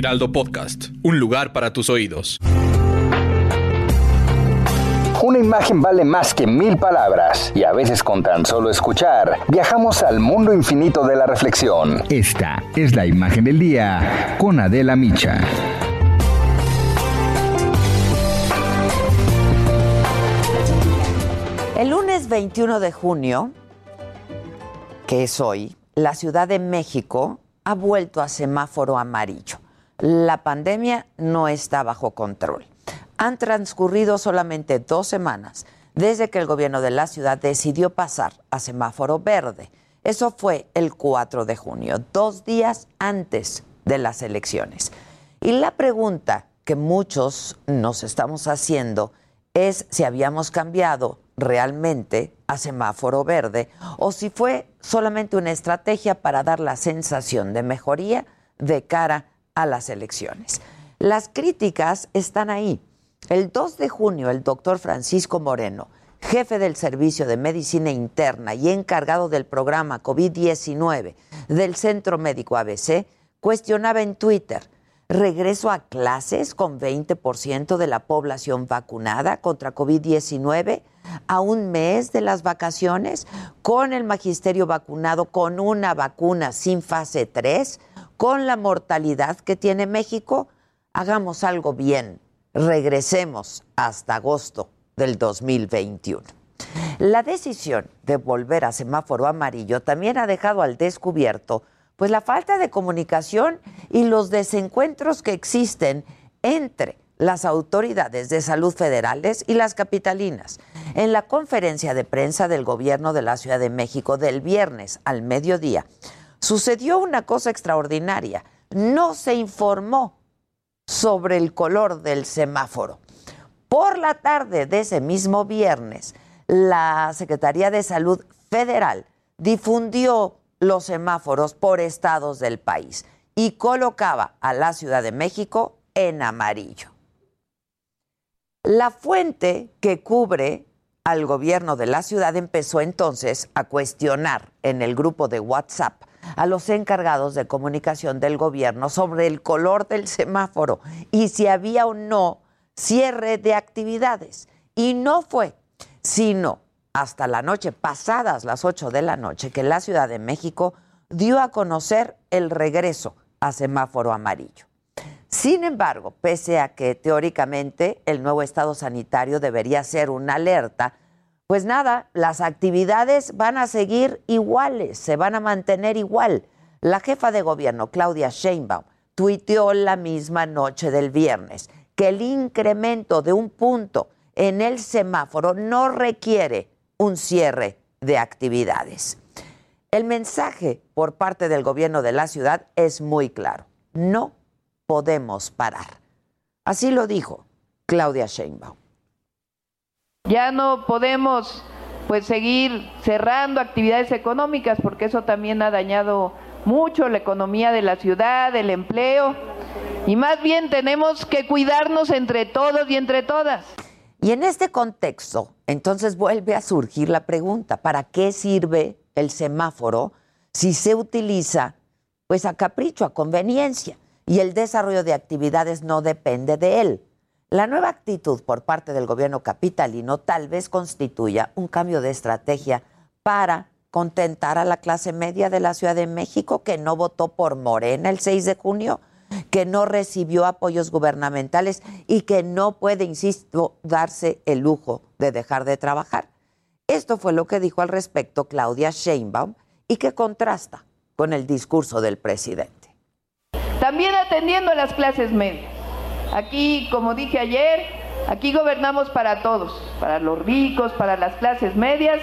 Heraldo Podcast, un lugar para tus oídos. Una imagen vale más que mil palabras y a veces con tan solo escuchar viajamos al mundo infinito de la reflexión. Esta es la imagen del día con Adela Micha. El lunes 21 de junio, que es hoy, la Ciudad de México ha vuelto a semáforo amarillo. La pandemia no está bajo control. Han transcurrido solamente dos semanas desde que el gobierno de la ciudad decidió pasar a semáforo verde. Eso fue el 4 de junio, dos días antes de las elecciones. Y la pregunta que muchos nos estamos haciendo es si habíamos cambiado realmente a semáforo verde o si fue solamente una estrategia para dar la sensación de mejoría de cara a las elecciones. Las críticas están ahí. El 2 de junio, el doctor Francisco Moreno, jefe del Servicio de Medicina Interna y encargado del programa COVID-19 del Centro Médico ABC, cuestionaba en Twitter regreso a clases con 20% de la población vacunada contra COVID-19 a un mes de las vacaciones, con el magisterio vacunado con una vacuna sin fase 3, con la mortalidad que tiene México, hagamos algo bien, regresemos hasta agosto del 2021. La decisión de volver a semáforo amarillo también ha dejado al descubierto pues la falta de comunicación y los desencuentros que existen entre las autoridades de salud federales y las capitalinas. En la conferencia de prensa del gobierno de la Ciudad de México del viernes al mediodía, sucedió una cosa extraordinaria. No se informó sobre el color del semáforo. Por la tarde de ese mismo viernes, la Secretaría de Salud Federal difundió los semáforos por estados del país y colocaba a la Ciudad de México en amarillo. La fuente que cubre al gobierno de la ciudad empezó entonces a cuestionar en el grupo de WhatsApp a los encargados de comunicación del gobierno sobre el color del semáforo y si había o no cierre de actividades. Y no fue, sino hasta la noche, pasadas las 8 de la noche, que la Ciudad de México dio a conocer el regreso a semáforo amarillo. Sin embargo, pese a que teóricamente el nuevo estado sanitario debería ser una alerta, pues nada, las actividades van a seguir iguales, se van a mantener igual. La jefa de gobierno, Claudia Sheinbaum, tuiteó la misma noche del viernes que el incremento de un punto en el semáforo no requiere un cierre de actividades. El mensaje por parte del gobierno de la ciudad es muy claro. No podemos parar. Así lo dijo Claudia Sheinbaum. Ya no podemos pues seguir cerrando actividades económicas porque eso también ha dañado mucho la economía de la ciudad, el empleo y más bien tenemos que cuidarnos entre todos y entre todas. Y en este contexto, entonces vuelve a surgir la pregunta, ¿para qué sirve el semáforo si se utiliza pues a capricho, a conveniencia? Y el desarrollo de actividades no depende de él. La nueva actitud por parte del gobierno capitalino tal vez constituya un cambio de estrategia para contentar a la clase media de la Ciudad de México que no votó por Morena el 6 de junio que no recibió apoyos gubernamentales y que no puede, insisto, darse el lujo de dejar de trabajar. Esto fue lo que dijo al respecto Claudia Sheinbaum y que contrasta con el discurso del presidente. También atendiendo a las clases medias. Aquí, como dije ayer, aquí gobernamos para todos, para los ricos, para las clases medias.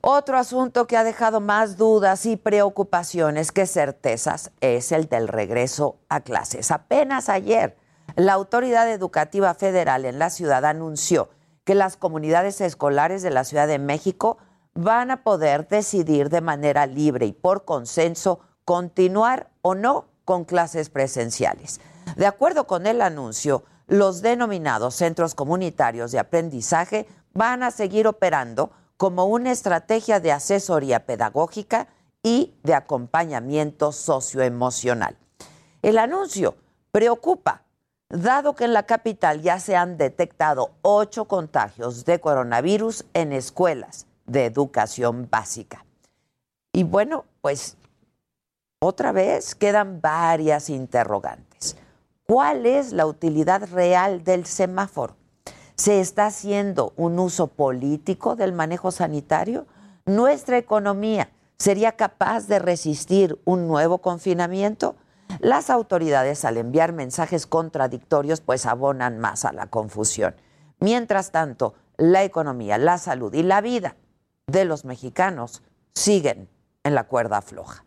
Otro asunto que ha dejado más dudas y preocupaciones que certezas es el del regreso a clases. Apenas ayer, la Autoridad Educativa Federal en la ciudad anunció que las comunidades escolares de la Ciudad de México van a poder decidir de manera libre y por consenso continuar o no con clases presenciales. De acuerdo con el anuncio, los denominados centros comunitarios de aprendizaje van a seguir operando como una estrategia de asesoría pedagógica y de acompañamiento socioemocional. El anuncio preocupa, dado que en la capital ya se han detectado ocho contagios de coronavirus en escuelas de educación básica. Y bueno, pues otra vez quedan varias interrogantes. ¿Cuál es la utilidad real del semáforo? ¿Se está haciendo un uso político del manejo sanitario? ¿Nuestra economía sería capaz de resistir un nuevo confinamiento? Las autoridades al enviar mensajes contradictorios pues abonan más a la confusión. Mientras tanto, la economía, la salud y la vida de los mexicanos siguen en la cuerda floja.